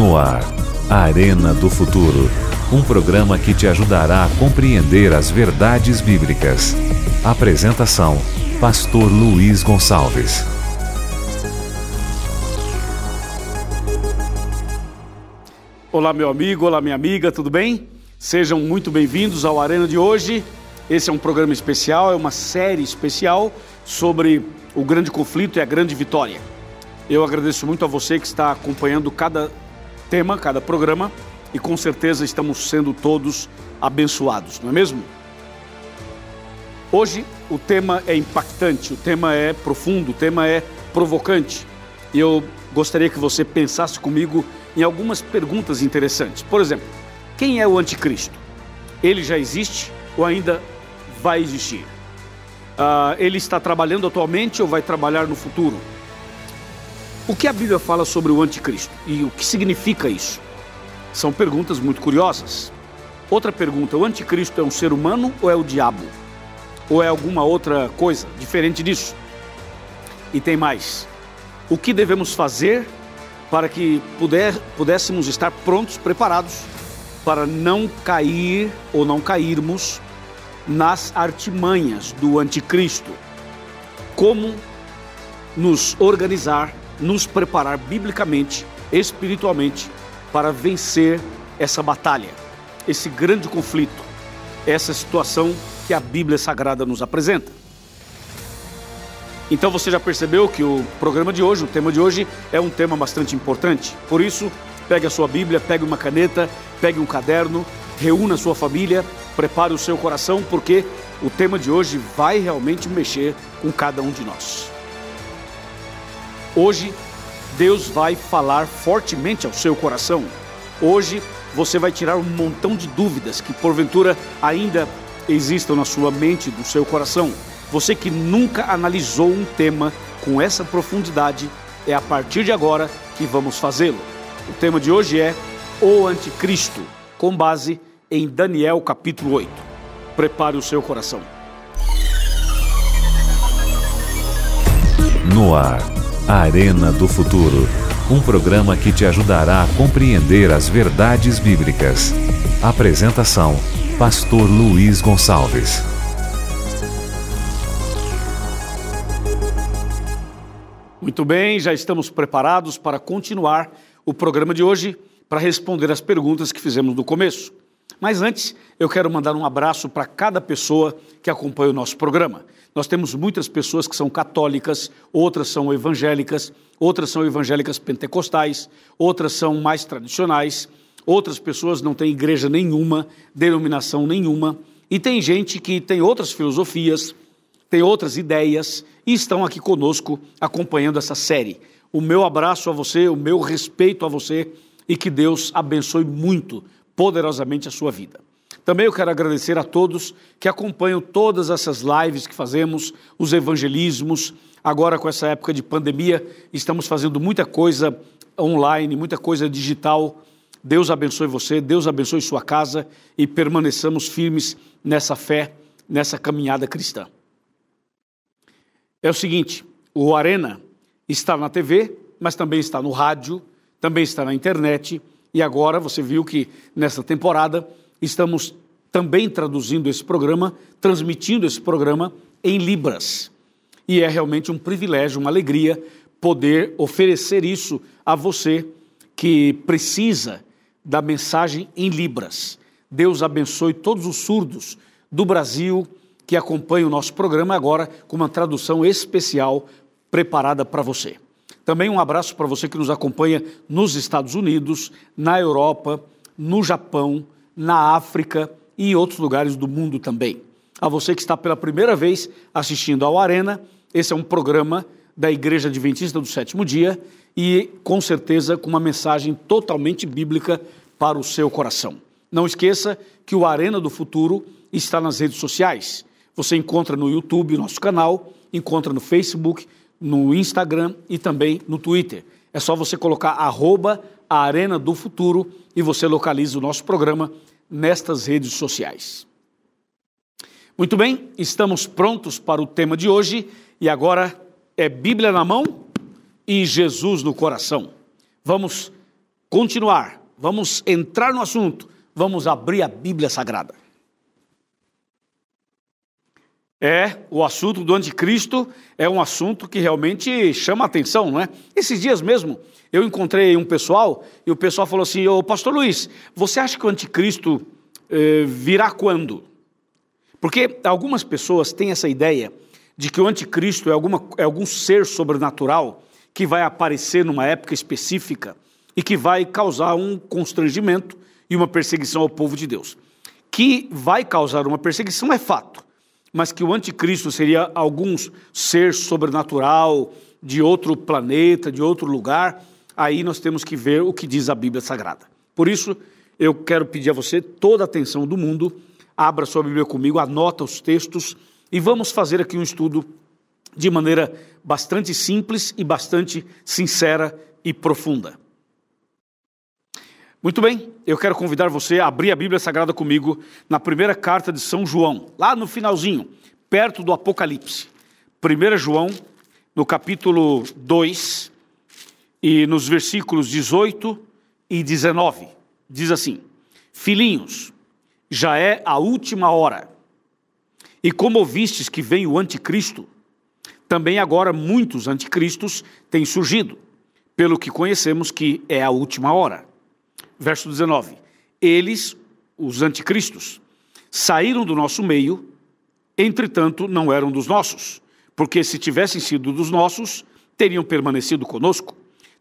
No ar, Arena do Futuro. Um programa que te ajudará a compreender as verdades bíblicas. Apresentação: Pastor Luiz Gonçalves. Olá, meu amigo, olá, minha amiga, tudo bem? Sejam muito bem-vindos ao Arena de hoje. Esse é um programa especial, é uma série especial sobre o grande conflito e a grande vitória. Eu agradeço muito a você que está acompanhando cada tema, cada programa e com certeza estamos sendo todos abençoados, não é mesmo? Hoje o tema é impactante, o tema é profundo, o tema é provocante. E eu gostaria que você pensasse comigo em algumas perguntas interessantes. Por exemplo, quem é o anticristo? Ele já existe ou ainda vai existir? Uh, ele está trabalhando atualmente ou vai trabalhar no futuro? O que a Bíblia fala sobre o anticristo e o que significa isso? São perguntas muito curiosas. Outra pergunta: o anticristo é um ser humano ou é o diabo? Ou é alguma outra coisa diferente disso? E tem mais: o que devemos fazer para que puder, pudéssemos estar prontos, preparados para não cair ou não cairmos nas artimanhas do anticristo? Como nos organizar nos preparar biblicamente, espiritualmente, para vencer essa batalha, esse grande conflito, essa situação que a Bíblia Sagrada nos apresenta. Então você já percebeu que o programa de hoje, o tema de hoje, é um tema bastante importante. Por isso, pegue a sua Bíblia, pegue uma caneta, pegue um caderno, reúna a sua família, prepare o seu coração, porque o tema de hoje vai realmente mexer com cada um de nós. Hoje, Deus vai falar fortemente ao seu coração. Hoje, você vai tirar um montão de dúvidas que porventura ainda existam na sua mente, no seu coração. Você que nunca analisou um tema com essa profundidade, é a partir de agora que vamos fazê-lo. O tema de hoje é o Anticristo, com base em Daniel capítulo 8. Prepare o seu coração. No ar Arena do Futuro um programa que te ajudará a compreender as verdades bíblicas. Apresentação: Pastor Luiz Gonçalves. Muito bem, já estamos preparados para continuar o programa de hoje para responder as perguntas que fizemos no começo. Mas antes, eu quero mandar um abraço para cada pessoa que acompanha o nosso programa. Nós temos muitas pessoas que são católicas, outras são evangélicas, outras são evangélicas pentecostais, outras são mais tradicionais, outras pessoas não têm igreja nenhuma, denominação nenhuma, e tem gente que tem outras filosofias, tem outras ideias e estão aqui conosco acompanhando essa série. O meu abraço a você, o meu respeito a você e que Deus abençoe muito, poderosamente a sua vida. Também eu quero agradecer a todos que acompanham todas essas lives que fazemos, os evangelismos. Agora, com essa época de pandemia, estamos fazendo muita coisa online, muita coisa digital. Deus abençoe você, Deus abençoe sua casa e permaneçamos firmes nessa fé, nessa caminhada cristã. É o seguinte: o Arena está na TV, mas também está no rádio, também está na internet. E agora você viu que nessa temporada estamos também traduzindo esse programa, transmitindo esse programa em Libras. E é realmente um privilégio, uma alegria poder oferecer isso a você que precisa da mensagem em Libras. Deus abençoe todos os surdos do Brasil que acompanham o nosso programa agora com uma tradução especial preparada para você. Também um abraço para você que nos acompanha nos Estados Unidos, na Europa, no Japão, na África e em outros lugares do mundo também. A você que está pela primeira vez assistindo ao Arena, esse é um programa da Igreja Adventista do Sétimo Dia e, com certeza, com uma mensagem totalmente bíblica para o seu coração. Não esqueça que o Arena do Futuro está nas redes sociais. Você encontra no YouTube, nosso canal, encontra no Facebook, no Instagram e também no Twitter. É só você colocar arroba a Arena do Futuro e você localiza o nosso programa nestas redes sociais. Muito bem, estamos prontos para o tema de hoje e agora é Bíblia na mão e Jesus no coração. Vamos continuar, vamos entrar no assunto, vamos abrir a Bíblia Sagrada. É, o assunto do anticristo é um assunto que realmente chama atenção, não é? Esses dias mesmo, eu encontrei um pessoal e o pessoal falou assim: Ô Pastor Luiz, você acha que o anticristo eh, virá quando? Porque algumas pessoas têm essa ideia de que o anticristo é, alguma, é algum ser sobrenatural que vai aparecer numa época específica e que vai causar um constrangimento e uma perseguição ao povo de Deus. Que vai causar uma perseguição é fato, mas que o anticristo seria algum ser sobrenatural de outro planeta, de outro lugar, aí nós temos que ver o que diz a Bíblia Sagrada. Por isso, eu quero pedir a você toda a atenção do mundo, abra sua Bíblia comigo, anota os textos e vamos fazer aqui um estudo de maneira bastante simples e bastante sincera e profunda. Muito bem, eu quero convidar você a abrir a Bíblia Sagrada comigo na primeira carta de São João, lá no finalzinho, perto do Apocalipse. 1 João, no capítulo 2, e nos versículos 18 e 19, diz assim: Filhinhos, já é a última hora, e como ouvistes que vem o anticristo, também agora muitos anticristos têm surgido, pelo que conhecemos que é a última hora verso 19: Eles, os anticristos, saíram do nosso meio, entretanto não eram dos nossos, porque se tivessem sido dos nossos, teriam permanecido conosco.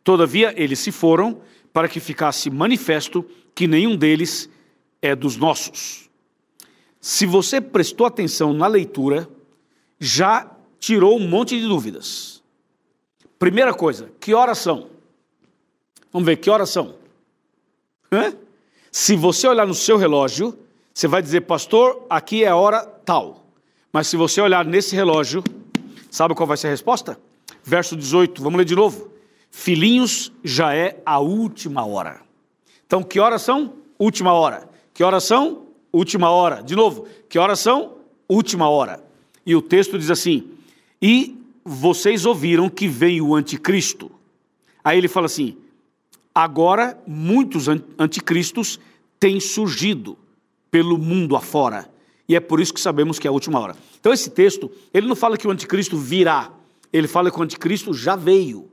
Todavia eles se foram para que ficasse manifesto que nenhum deles é dos nossos. Se você prestou atenção na leitura, já tirou um monte de dúvidas. Primeira coisa, que horas são? Vamos ver, que horas são? Hã? Se você olhar no seu relógio, você vai dizer, pastor, aqui é a hora tal. Mas se você olhar nesse relógio, sabe qual vai ser a resposta? Verso 18, vamos ler de novo. Filhinhos, já é a última hora. Então, que horas são? Última hora. Que horas são? Última hora. De novo, que horas são? Última hora. E o texto diz assim: E vocês ouviram que veio o anticristo. Aí ele fala assim: Agora, muitos anticristos têm surgido pelo mundo afora. E é por isso que sabemos que é a última hora. Então, esse texto, ele não fala que o anticristo virá, ele fala que o anticristo já veio,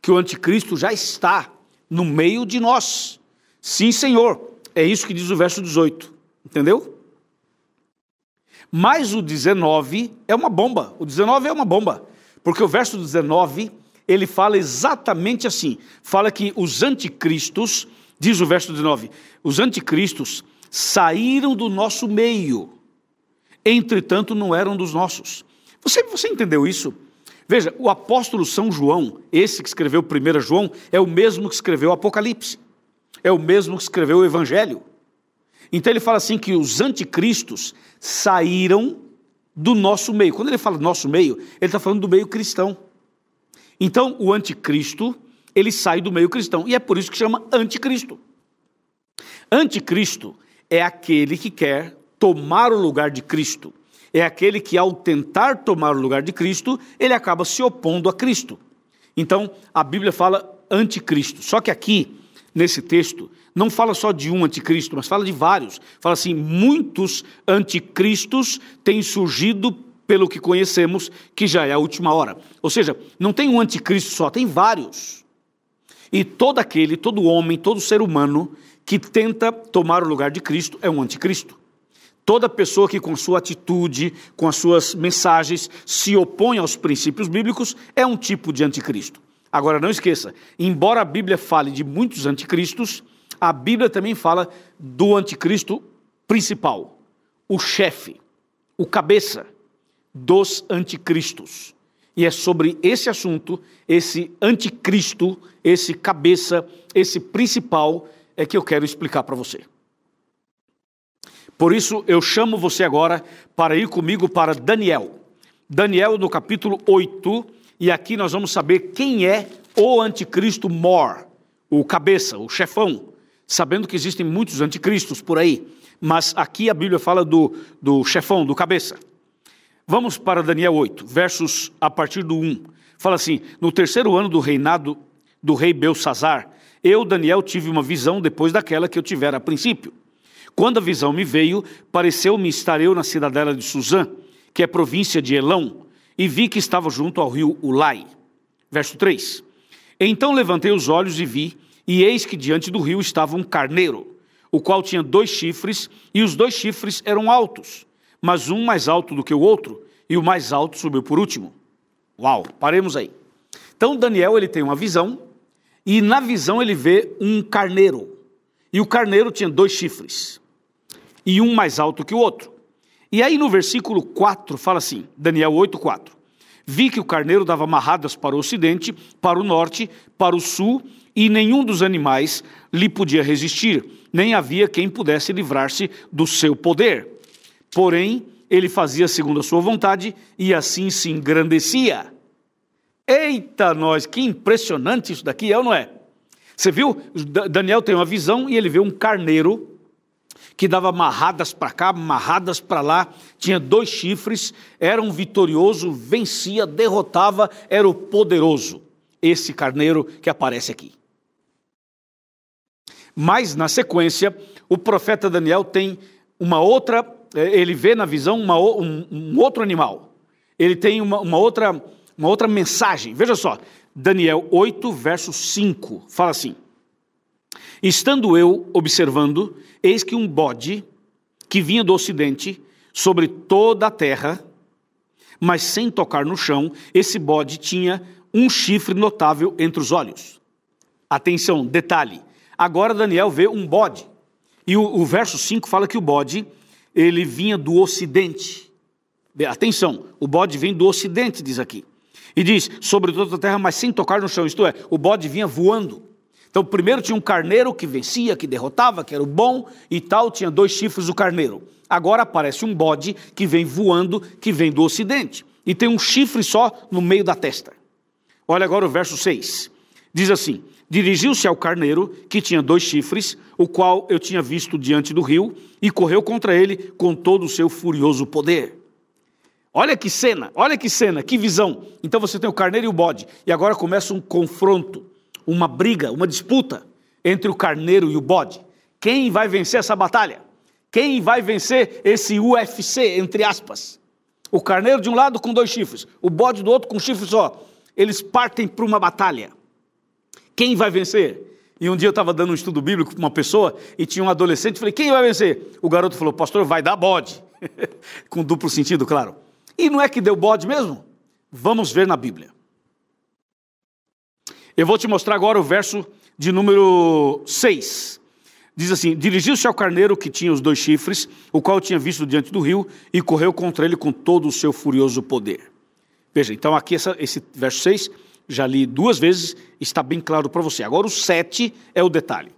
que o anticristo já está no meio de nós. Sim, Senhor. É isso que diz o verso 18. Entendeu? Mas o 19 é uma bomba. O 19 é uma bomba. Porque o verso 19 ele fala exatamente assim: fala que os anticristos, diz o verso 19, os anticristos saíram do nosso meio, entretanto não eram dos nossos. Você, você entendeu isso? Veja, o apóstolo São João, esse que escreveu 1 João, é o mesmo que escreveu o Apocalipse, é o mesmo que escreveu o Evangelho. Então ele fala assim que os anticristos saíram do nosso meio. Quando ele fala nosso meio, ele está falando do meio cristão. Então, o anticristo, ele sai do meio cristão, e é por isso que chama anticristo. Anticristo é aquele que quer tomar o lugar de Cristo. É aquele que, ao tentar tomar o lugar de Cristo, ele acaba se opondo a Cristo. Então, a Bíblia fala anticristo. Só que aqui, nesse texto, não fala só de um anticristo, mas fala de vários. Fala assim: muitos anticristos têm surgido pelo que conhecemos, que já é a última hora. Ou seja, não tem um anticristo só, tem vários. E todo aquele, todo homem, todo ser humano que tenta tomar o lugar de Cristo é um anticristo. Toda pessoa que, com sua atitude, com as suas mensagens, se opõe aos princípios bíblicos é um tipo de anticristo. Agora, não esqueça, embora a Bíblia fale de muitos anticristos, a Bíblia também fala do anticristo principal, o chefe, o cabeça dos anticristos. E é sobre esse assunto, esse anticristo, esse cabeça, esse principal, é que eu quero explicar para você. Por isso, eu chamo você agora para ir comigo para Daniel. Daniel, no capítulo 8, e aqui nós vamos saber quem é o anticristo mor, o cabeça, o chefão, sabendo que existem muitos anticristos por aí, mas aqui a Bíblia fala do, do chefão, do cabeça. Vamos para Daniel 8, versos a partir do 1. Fala assim: No terceiro ano do reinado do rei Belsazar, Eu, Daniel, tive uma visão depois daquela que eu tivera a princípio. Quando a visão me veio, pareceu-me estar eu na cidadela de Suzã, que é província de Elão, e vi que estava junto ao rio Ulai. Verso 3. Então levantei os olhos e vi, e eis que diante do rio estava um carneiro, o qual tinha dois chifres, e os dois chifres eram altos, mas um mais alto do que o outro, e o mais alto subiu por último. Uau, paremos aí. Então Daniel ele tem uma visão, e na visão ele vê um carneiro. E o carneiro tinha dois chifres, e um mais alto que o outro. E aí no versículo 4 fala assim, Daniel 8, 4. Vi que o carneiro dava amarradas para o ocidente, para o norte, para o sul, e nenhum dos animais lhe podia resistir, nem havia quem pudesse livrar-se do seu poder. Porém, ele fazia segundo a sua vontade e assim se engrandecia. Eita, nós, que impressionante isso daqui é ou não é? Você viu? Daniel tem uma visão e ele vê um carneiro que dava amarradas para cá, amarradas para lá, tinha dois chifres, era um vitorioso, vencia, derrotava, era o poderoso. Esse carneiro que aparece aqui. Mas, na sequência, o profeta Daniel tem uma outra, ele vê na visão uma, um, um, outro animal. Ele tem uma, uma, outra, uma outra mensagem. Veja só, Daniel 8, verso 5, fala assim: Estando eu observando, eis que um bode que vinha do ocidente sobre toda a terra, mas sem tocar no chão, esse bode tinha um chifre notável entre os olhos. Atenção, detalhe. Agora Daniel vê um bode. E o, o verso 5 fala que o bode, ele vinha do ocidente. Atenção, o bode vem do ocidente, diz aqui. E diz, sobre toda a terra, mas sem tocar no chão. Isto é, o bode vinha voando. Então, primeiro tinha um carneiro que vencia, que derrotava, que era o bom e tal, tinha dois chifres do carneiro. Agora aparece um bode que vem voando, que vem do ocidente, e tem um chifre só no meio da testa. Olha agora o verso 6. Diz assim: Dirigiu-se ao carneiro, que tinha dois chifres, o qual eu tinha visto diante do rio, e correu contra ele com todo o seu furioso poder. Olha que cena, olha que cena, que visão. Então você tem o carneiro e o bode, e agora começa um confronto uma briga, uma disputa entre o carneiro e o bode. Quem vai vencer essa batalha? Quem vai vencer esse UFC, entre aspas? O carneiro de um lado com dois chifres, o bode do outro com um chifre só. Eles partem para uma batalha. Quem vai vencer? E um dia eu estava dando um estudo bíblico para uma pessoa e tinha um adolescente, falei, quem vai vencer? O garoto falou, pastor, vai dar bode. com duplo sentido, claro. E não é que deu bode mesmo? Vamos ver na Bíblia. Eu vou te mostrar agora o verso de número 6. Diz assim: Dirigiu-se ao carneiro que tinha os dois chifres, o qual tinha visto diante do rio, e correu contra ele com todo o seu furioso poder. Veja, então aqui essa, esse verso 6, já li duas vezes, está bem claro para você. Agora o 7 é o detalhe.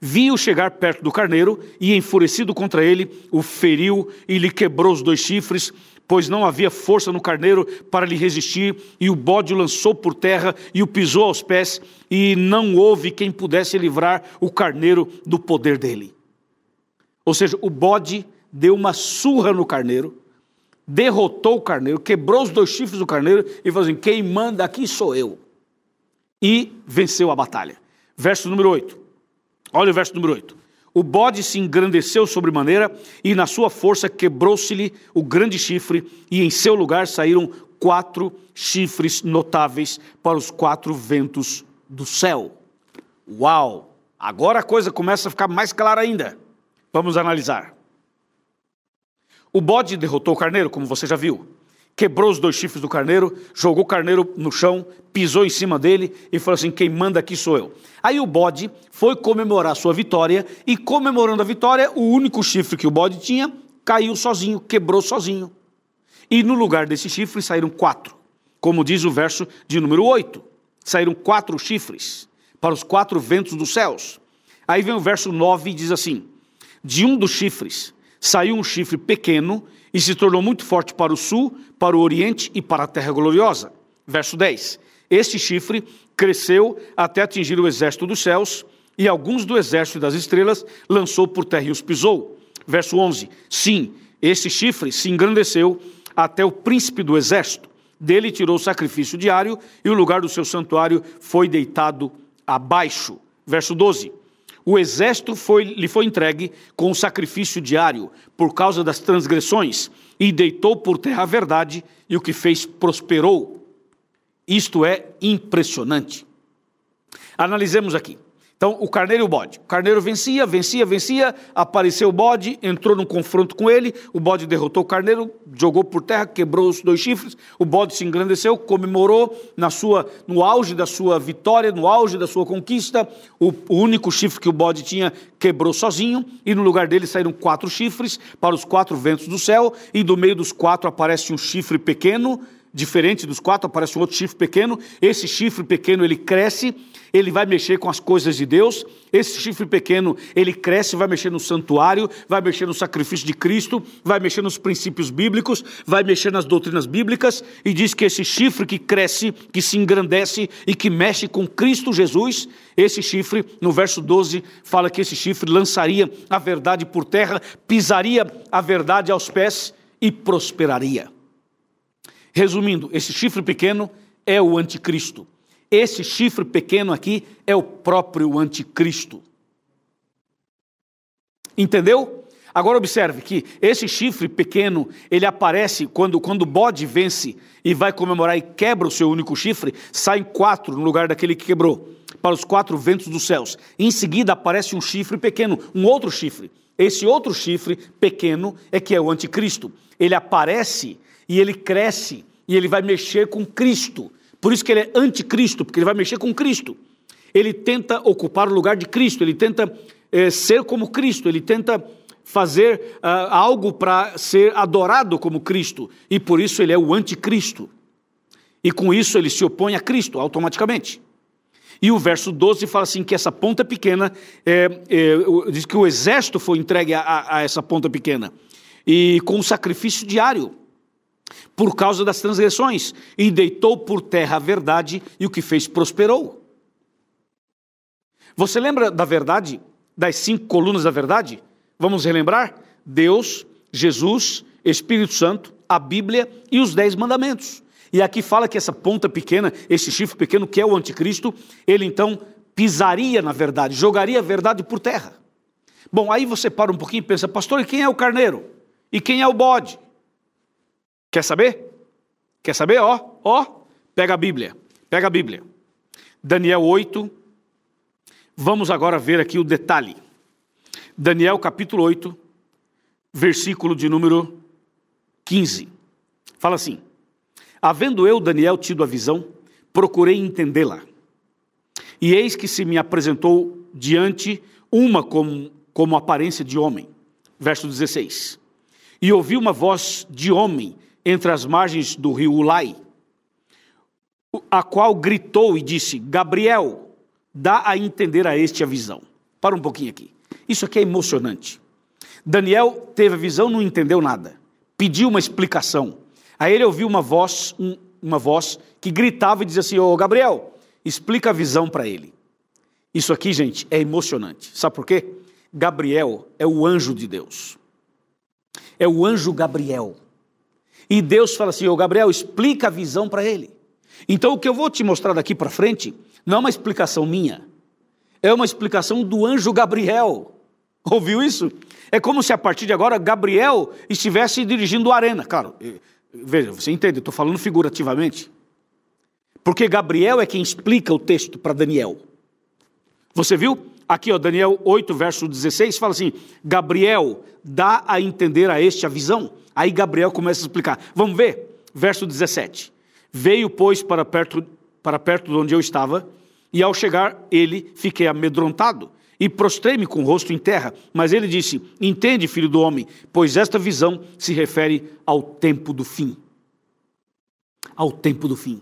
Viu chegar perto do carneiro e, enfurecido contra ele, o feriu e lhe quebrou os dois chifres, pois não havia força no carneiro para lhe resistir, e o bode o lançou por terra e o pisou aos pés, e não houve quem pudesse livrar o carneiro do poder dele. Ou seja, o bode deu uma surra no carneiro, derrotou o carneiro, quebrou os dois chifres do carneiro e falou assim: quem manda aqui sou eu. E venceu a batalha. Verso número 8. Olha o verso número 8. O bode se engrandeceu sobremaneira, e na sua força quebrou-se-lhe o grande chifre, e em seu lugar saíram quatro chifres notáveis para os quatro ventos do céu. Uau! Agora a coisa começa a ficar mais clara ainda. Vamos analisar. O bode derrotou o carneiro, como você já viu quebrou os dois chifres do carneiro, jogou o carneiro no chão, pisou em cima dele e falou assim: Quem manda aqui sou eu. Aí o bode foi comemorar sua vitória, e comemorando a vitória, o único chifre que o bode tinha caiu sozinho, quebrou sozinho. E no lugar desse chifre saíram quatro, como diz o verso de número 8. Saíram quatro chifres para os quatro ventos dos céus. Aí vem o verso 9 e diz assim: De um dos chifres saiu um chifre pequeno e se tornou muito forte para o sul, para o oriente e para a terra gloriosa. Verso 10. Este chifre cresceu até atingir o exército dos céus, e alguns do exército das estrelas lançou por terra e os pisou. Verso 11. Sim, este chifre se engrandeceu até o príncipe do exército. Dele tirou o sacrifício diário, e o lugar do seu santuário foi deitado abaixo. Verso 12. O exército foi, lhe foi entregue com o sacrifício diário por causa das transgressões e deitou por terra a verdade e o que fez prosperou. Isto é impressionante. Analisemos aqui. Então, o carneiro e o bode. O carneiro vencia, vencia, vencia, apareceu o bode, entrou num confronto com ele, o bode derrotou o carneiro, jogou por terra, quebrou os dois chifres, o bode se engrandeceu, comemorou na sua, no auge da sua vitória, no auge da sua conquista, o, o único chifre que o bode tinha quebrou sozinho, e no lugar dele saíram quatro chifres para os quatro ventos do céu, e do meio dos quatro aparece um chifre pequeno, diferente dos quatro, aparece um outro chifre pequeno. Esse chifre pequeno ele cresce, ele vai mexer com as coisas de Deus. Esse chifre pequeno ele cresce, vai mexer no santuário, vai mexer no sacrifício de Cristo, vai mexer nos princípios bíblicos, vai mexer nas doutrinas bíblicas. E diz que esse chifre que cresce, que se engrandece e que mexe com Cristo Jesus, esse chifre, no verso 12, fala que esse chifre lançaria a verdade por terra, pisaria a verdade aos pés e prosperaria. Resumindo, esse chifre pequeno é o anticristo. Esse chifre pequeno aqui é o próprio anticristo. Entendeu? Agora observe que esse chifre pequeno, ele aparece quando, quando o bode vence e vai comemorar e quebra o seu único chifre, saem quatro no lugar daquele que quebrou, para os quatro ventos dos céus. Em seguida aparece um chifre pequeno, um outro chifre. Esse outro chifre pequeno é que é o anticristo. Ele aparece e ele cresce e ele vai mexer com Cristo. Por isso que ele é anticristo, porque ele vai mexer com Cristo. Ele tenta ocupar o lugar de Cristo, ele tenta é, ser como Cristo, ele tenta fazer uh, algo para ser adorado como Cristo, e por isso ele é o anticristo. E com isso ele se opõe a Cristo automaticamente. E o verso 12 fala assim: que essa ponta pequena, é, é, diz que o exército foi entregue a, a essa ponta pequena, e com sacrifício diário por causa das transgressões, e deitou por terra a verdade, e o que fez prosperou. Você lembra da verdade, das cinco colunas da verdade? Vamos relembrar? Deus, Jesus, Espírito Santo, a Bíblia e os dez mandamentos. E aqui fala que essa ponta pequena, esse chifre pequeno que é o anticristo, ele então pisaria na verdade, jogaria a verdade por terra. Bom, aí você para um pouquinho e pensa, pastor, e quem é o carneiro? E quem é o bode? Quer saber? Quer saber? Ó, ó, pega a Bíblia. Pega a Bíblia. Daniel 8. Vamos agora ver aqui o detalhe. Daniel capítulo 8, versículo de número 15. Fala assim: Havendo eu, Daniel, tido a visão, procurei entendê-la. E eis que se me apresentou diante uma como, como aparência de homem. Verso 16. E ouvi uma voz de homem entre as margens do rio Ulai, a qual gritou e disse: Gabriel, dá a entender a este a visão. Para um pouquinho aqui. Isso aqui é emocionante. Daniel teve a visão, não entendeu nada. Pediu uma explicação. Aí ele ouviu uma voz, um, uma voz que gritava e dizia assim: Ô Gabriel, explica a visão para ele. Isso aqui, gente, é emocionante. Sabe por quê? Gabriel é o anjo de Deus. É o anjo Gabriel. E Deus fala assim: Ô Gabriel, explica a visão para ele. Então, o que eu vou te mostrar daqui para frente não é uma explicação minha, é uma explicação do anjo Gabriel. Ouviu isso? É como se a partir de agora Gabriel estivesse dirigindo a arena. Claro, veja, você entende, estou falando figurativamente. Porque Gabriel é quem explica o texto para Daniel. Você viu? Aqui, ó, Daniel 8, verso 16, fala assim: Gabriel dá a entender a este a visão. Aí Gabriel começa a explicar. Vamos ver? Verso 17. Veio, pois, para perto, para perto de onde eu estava, e ao chegar ele, fiquei amedrontado e prostrei-me com o rosto em terra. Mas ele disse: Entende, filho do homem, pois esta visão se refere ao tempo do fim. Ao tempo do fim.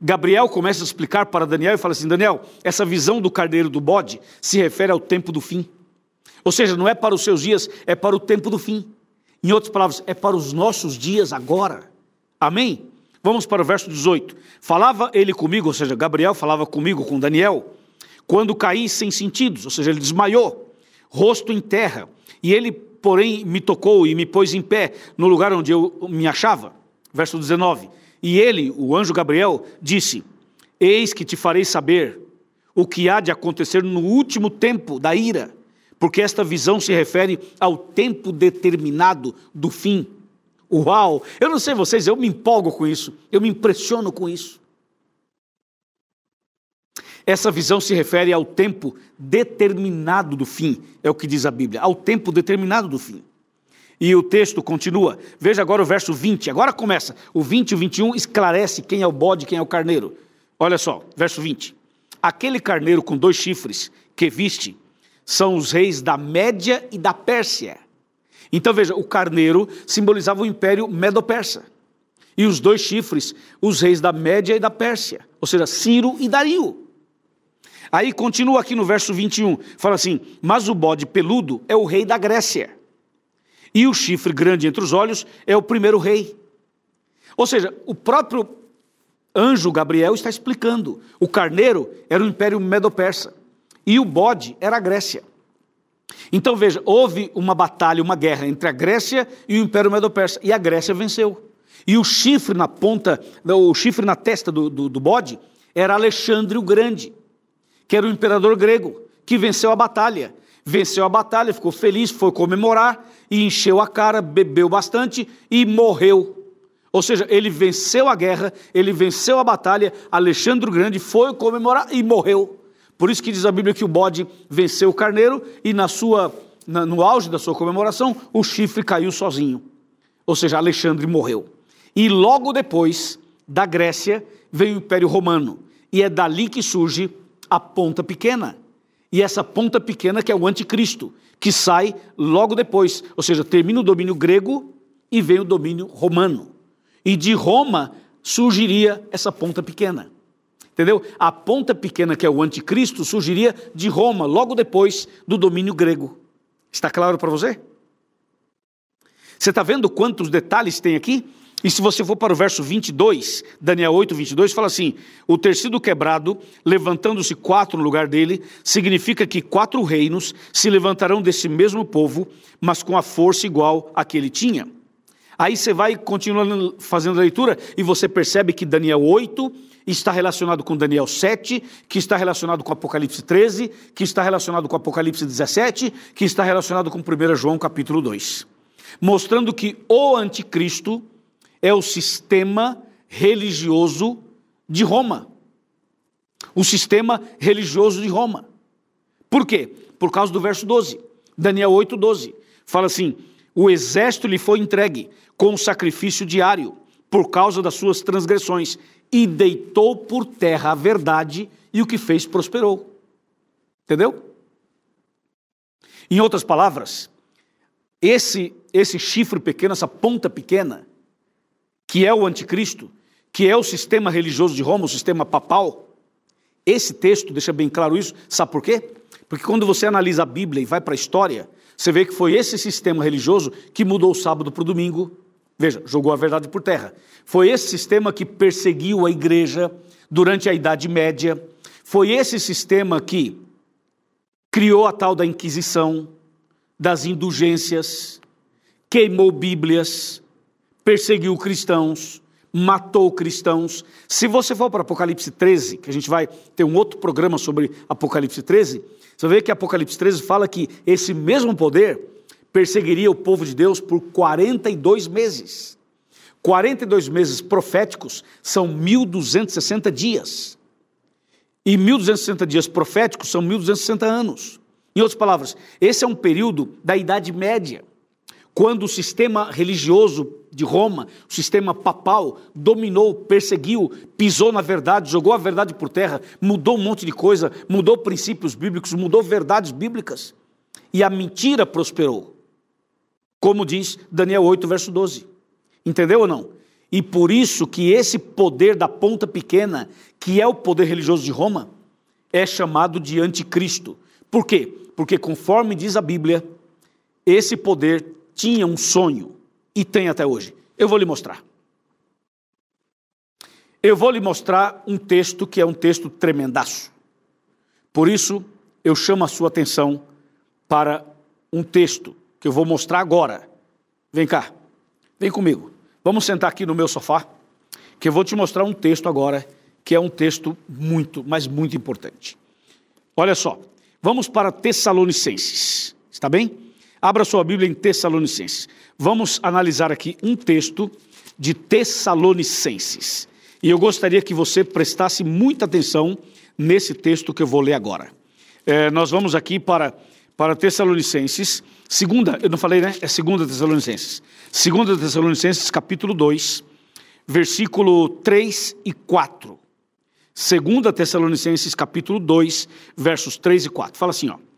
Gabriel começa a explicar para Daniel e fala assim: Daniel, essa visão do carneiro do bode se refere ao tempo do fim. Ou seja, não é para os seus dias, é para o tempo do fim. Em outras palavras, é para os nossos dias agora. Amém? Vamos para o verso 18. Falava ele comigo, ou seja, Gabriel falava comigo, com Daniel, quando caí sem sentidos, ou seja, ele desmaiou, rosto em terra, e ele, porém, me tocou e me pôs em pé no lugar onde eu me achava. Verso 19. E ele, o anjo Gabriel, disse: Eis que te farei saber o que há de acontecer no último tempo da ira, porque esta visão se refere ao tempo determinado do fim. Uau! Eu não sei vocês, eu me empolgo com isso, eu me impressiono com isso. Essa visão se refere ao tempo determinado do fim, é o que diz a Bíblia, ao tempo determinado do fim. E o texto continua. Veja agora o verso 20. Agora começa. O 20 e o 21 esclarece quem é o bode quem é o carneiro. Olha só, verso 20. Aquele carneiro com dois chifres que viste são os reis da Média e da Pérsia. Então veja, o carneiro simbolizava o império medo-persa. E os dois chifres, os reis da Média e da Pérsia, ou seja, Ciro e Dario. Aí continua aqui no verso 21, fala assim: Mas o bode peludo é o rei da Grécia, e o chifre grande entre os olhos é o primeiro rei. Ou seja, o próprio anjo Gabriel está explicando: o carneiro era o império medo-persa, e o bode era a Grécia. Então veja, houve uma batalha, uma guerra entre a Grécia e o Império Medo-Persa, e a Grécia venceu. E o chifre na ponta, o chifre na testa do, do, do bode, era Alexandre o Grande, que era o imperador grego, que venceu a batalha. Venceu a batalha, ficou feliz, foi comemorar, e encheu a cara, bebeu bastante e morreu. Ou seja, ele venceu a guerra, ele venceu a batalha, Alexandre o Grande foi comemorar e morreu. Por isso que diz a Bíblia que o bode venceu o carneiro e na sua, na, no auge da sua comemoração, o chifre caiu sozinho. Ou seja, Alexandre morreu. E logo depois da Grécia veio o Império Romano. E é dali que surge a ponta pequena. E essa ponta pequena que é o anticristo, que sai logo depois. Ou seja, termina o domínio grego e vem o domínio romano. E de Roma surgiria essa ponta pequena. Entendeu? A ponta pequena, que é o anticristo, surgiria de Roma, logo depois do domínio grego. Está claro para você? Você está vendo quantos detalhes tem aqui? E se você for para o verso 22, Daniel 8, 22, fala assim: O ter sido quebrado, levantando-se quatro no lugar dele, significa que quatro reinos se levantarão desse mesmo povo, mas com a força igual a que ele tinha. Aí você vai continuando fazendo a leitura e você percebe que Daniel 8 está relacionado com Daniel 7, que está relacionado com Apocalipse 13, que está relacionado com Apocalipse 17, que está relacionado com 1 João capítulo 2. Mostrando que o anticristo é o sistema religioso de Roma. O sistema religioso de Roma. Por quê? Por causa do verso 12. Daniel 8, 12. Fala assim: o exército lhe foi entregue com sacrifício diário por causa das suas transgressões e deitou por terra a verdade e o que fez prosperou. Entendeu? Em outras palavras, esse esse chifre pequeno, essa ponta pequena, que é o anticristo, que é o sistema religioso de Roma, o sistema papal, esse texto deixa bem claro isso. Sabe por quê? Porque quando você analisa a Bíblia e vai para a história, você vê que foi esse sistema religioso que mudou o sábado para o domingo, Veja, jogou a verdade por terra. Foi esse sistema que perseguiu a igreja durante a Idade Média. Foi esse sistema que criou a tal da Inquisição, das indulgências, queimou Bíblias, perseguiu cristãos, matou cristãos. Se você for para Apocalipse 13, que a gente vai ter um outro programa sobre Apocalipse 13, você ver que Apocalipse 13 fala que esse mesmo poder perseguiria o povo de Deus por 42 meses. 42 meses proféticos são 1260 dias. E 1260 dias proféticos são 1260 anos. Em outras palavras, esse é um período da Idade Média, quando o sistema religioso de Roma, o sistema papal, dominou, perseguiu, pisou na verdade, jogou a verdade por terra, mudou um monte de coisa, mudou princípios bíblicos, mudou verdades bíblicas. E a mentira prosperou como diz Daniel 8, verso 12. Entendeu ou não? E por isso que esse poder da ponta pequena, que é o poder religioso de Roma, é chamado de anticristo. Por quê? Porque conforme diz a Bíblia, esse poder tinha um sonho e tem até hoje. Eu vou lhe mostrar. Eu vou lhe mostrar um texto que é um texto tremendaço. Por isso, eu chamo a sua atenção para um texto que eu vou mostrar agora. Vem cá, vem comigo. Vamos sentar aqui no meu sofá, que eu vou te mostrar um texto agora, que é um texto muito, mas muito importante. Olha só, vamos para Tessalonicenses, está bem? Abra sua Bíblia em Tessalonicenses. Vamos analisar aqui um texto de Tessalonicenses. E eu gostaria que você prestasse muita atenção nesse texto que eu vou ler agora. É, nós vamos aqui para, para Tessalonicenses, segunda, eu não falei, né? É segunda Tessalonicenses. Segunda Tessalonicenses, capítulo 2, versículo 3 e 4. Segunda Tessalonicenses, capítulo 2, versos 3 e 4. Fala assim, ó.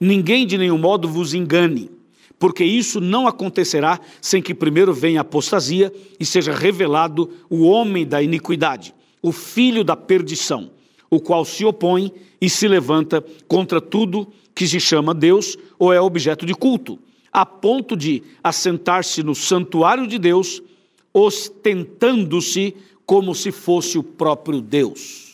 Ninguém de nenhum modo vos engane, porque isso não acontecerá sem que primeiro venha a apostasia e seja revelado o homem da iniquidade, o filho da perdição, o qual se opõe e se levanta contra tudo que se chama Deus ou é objeto de culto, a ponto de assentar-se no santuário de Deus, ostentando-se como se fosse o próprio Deus.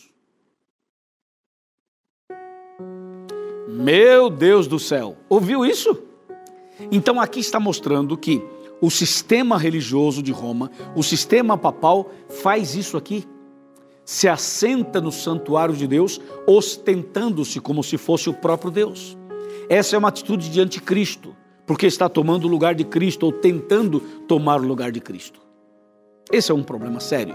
Meu Deus do céu, ouviu isso? Então aqui está mostrando que o sistema religioso de Roma, o sistema papal, faz isso aqui. Se assenta no santuário de Deus, ostentando-se como se fosse o próprio Deus. Essa é uma atitude de anticristo, porque está tomando o lugar de Cristo ou tentando tomar o lugar de Cristo. Esse é um problema sério.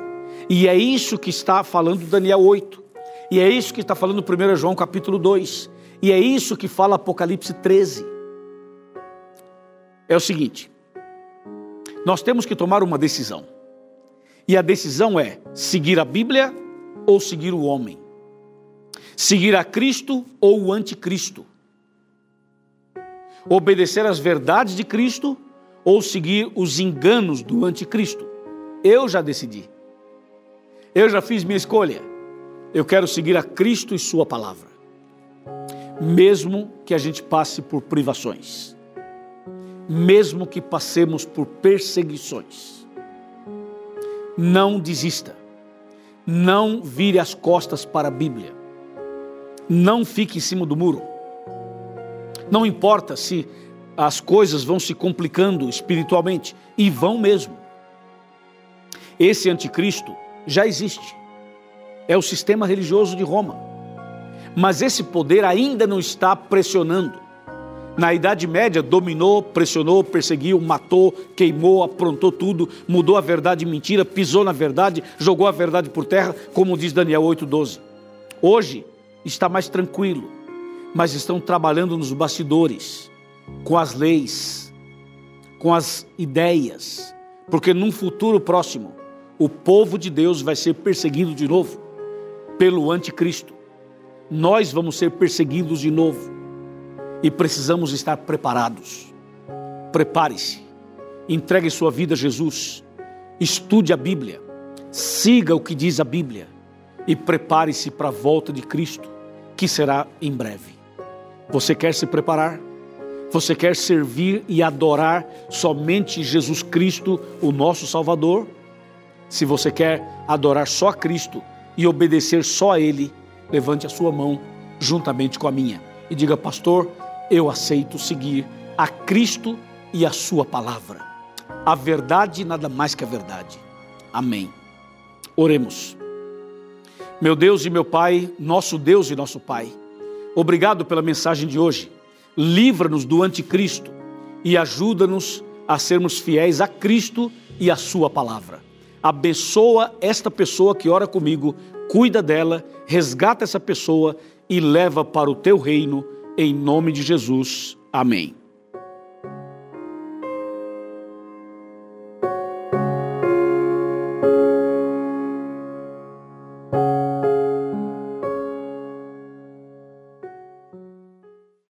E é isso que está falando Daniel 8. E é isso que está falando 1 João capítulo 2. E é isso que fala Apocalipse 13. É o seguinte: nós temos que tomar uma decisão. E a decisão é seguir a Bíblia ou seguir o homem. Seguir a Cristo ou o anticristo. Obedecer às verdades de Cristo ou seguir os enganos do anticristo. Eu já decidi. Eu já fiz minha escolha. Eu quero seguir a Cristo e Sua palavra mesmo que a gente passe por privações, mesmo que passemos por perseguições. Não desista, não vire as costas para a Bíblia, não fique em cima do muro. Não importa se as coisas vão se complicando espiritualmente, e vão mesmo. Esse anticristo já existe. É o sistema religioso de Roma mas esse poder ainda não está pressionando. Na Idade Média, dominou, pressionou, perseguiu, matou, queimou, aprontou tudo, mudou a verdade em mentira, pisou na verdade, jogou a verdade por terra, como diz Daniel 8,12. Hoje está mais tranquilo, mas estão trabalhando nos bastidores, com as leis, com as ideias, porque num futuro próximo, o povo de Deus vai ser perseguido de novo pelo anticristo nós vamos ser perseguidos de novo e precisamos estar preparados. Prepare-se, entregue sua vida a Jesus, estude a Bíblia, siga o que diz a Bíblia e prepare-se para a volta de Cristo, que será em breve. Você quer se preparar? Você quer servir e adorar somente Jesus Cristo, o nosso Salvador? Se você quer adorar só a Cristo e obedecer só a Ele, levante a sua mão juntamente com a minha e diga: Pastor, eu aceito seguir a Cristo e a Sua palavra. A verdade, nada mais que a verdade. Amém. Oremos. Meu Deus e meu Pai, nosso Deus e nosso Pai, obrigado pela mensagem de hoje. Livra-nos do anticristo e ajuda-nos a sermos fiéis a Cristo e a Sua palavra. Abençoa esta pessoa que ora comigo cuida dela, resgata essa pessoa e leva para o teu reino, em nome de Jesus. Amém.